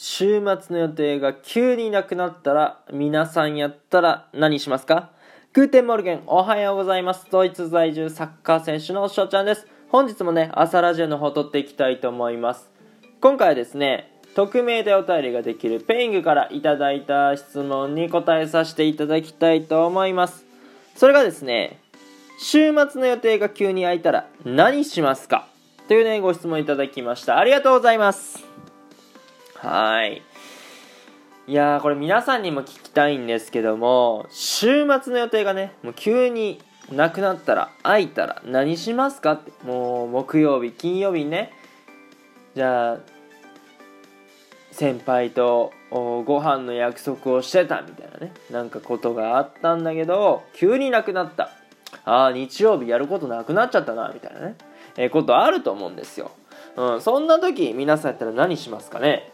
週末の予定が急になくなったら皆さんやったら何しますか？ Guten Morgen おはようございます。ドイツ在住サッカー選手のしょちゃんです。本日もね朝ラジオの方撮っていきたいと思います。今回はですね匿名でお便りができるペイングからいただいた質問に答えさせていただきたいと思います。それがですね週末の予定が急に空いたら何しますか？というねご質問いただきました。ありがとうございます。はい。いやーこれ皆さんにも聞きたいんですけども週末の予定がねもう急になくなったら空いたら何しますかってもう木曜日金曜日にね。じゃあ先輩とご飯の約束をしてたみたいなねなんかことがあったんだけど急になくなった。ああ日曜日やることなくなっちゃったなみたいなね。えー、ことあると思うんですよ、うん、そんな時皆さんやったら何しますかね？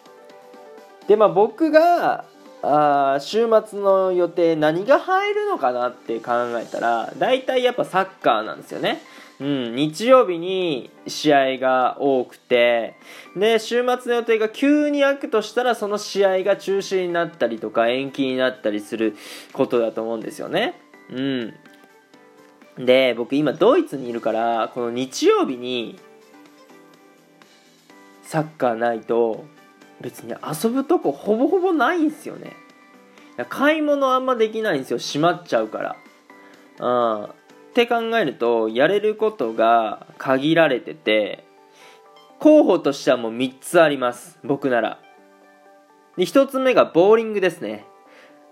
でまあ僕があ週末の予定何が入るのかなって考えたら大体やっぱサッカーなんですよねうん、日曜日に試合が多くてで週末の予定が急に空くとしたらその試合が中止になったりとか延期になったりすることだと思うんですよね。うん、で僕今ドイツにいるからこの日曜日にサッカーないと別に遊ぶとこほぼほぼないんすよね。買い物あんまできないんですよ。閉まっちゃうから。うんって考えるとやれることが限られてて候補としてはもう3つあります。僕なら。で1つ目がボーリングですね。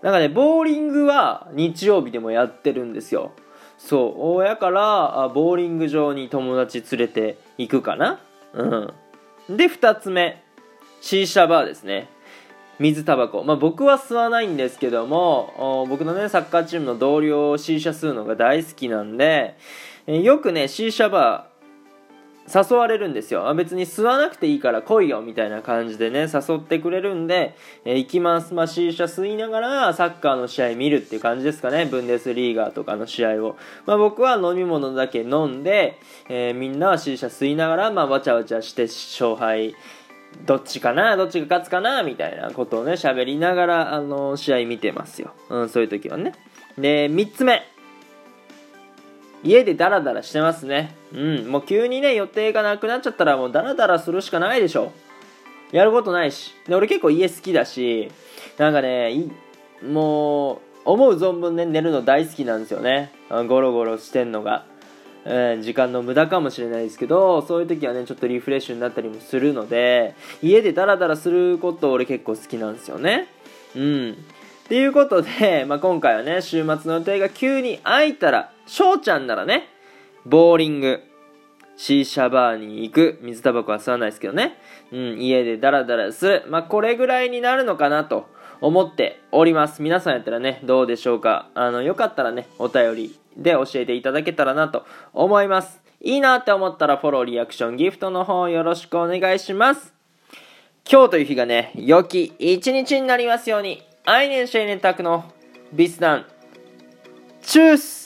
なんかねボーリングは日曜日でもやってるんですよ。そう。親からボーリング場に友達連れて行くかな。うん。で2つ目。シーシャバーですね。水タバコ、まあ、僕は吸わないんですけども僕のねサッカーチームの同僚をシーシャ吸うのが大好きなんでよくねシーシャバー誘われるんですよ。別に吸わなくていいから来いよみたいな感じでね誘ってくれるんで、えー、行きます。まあ C 社吸いながらサッカーの試合見るっていう感じですかね。ブンデスリーガーとかの試合を、まあ、僕は飲み物だけ飲んで、えー、みんなは C 社吸いながら、まあ、わちゃわちゃして勝敗どっちかなどっちが勝つかなみたいなことをね喋りながらあの試合見てますよ、うん、そういう時はねで3つ目家でダラダラしてますね。うん。もう急にね、予定がなくなっちゃったらもうダラダラするしかないでしょ。やることないし。で、俺結構家好きだし、なんかね、もう、思う存分ね、寝るの大好きなんですよね。ゴロゴロしてんのが。えー、時間の無駄かもしれないですけど、そういう時はね、ちょっとリフレッシュになったりもするので、家でダラダラすること俺結構好きなんですよね。うん。っていうことで、まあ、今回はね、週末の予定が急に空いたら、翔ちゃんならね、ボーリング、シーシャバーに行く、水タバコは吸わないですけどね、うん、家でダラダラする、まあ、これぐらいになるのかなと思っております。皆さんやったらね、どうでしょうかあの、よかったらね、お便りで教えていただけたらなと思います。いいなって思ったらフォロー、リアクション、ギフトの方よろしくお願いします。今日という日がね、良き一日になりますように。Einen schönen Tag noch. Bis dann. Tschüss.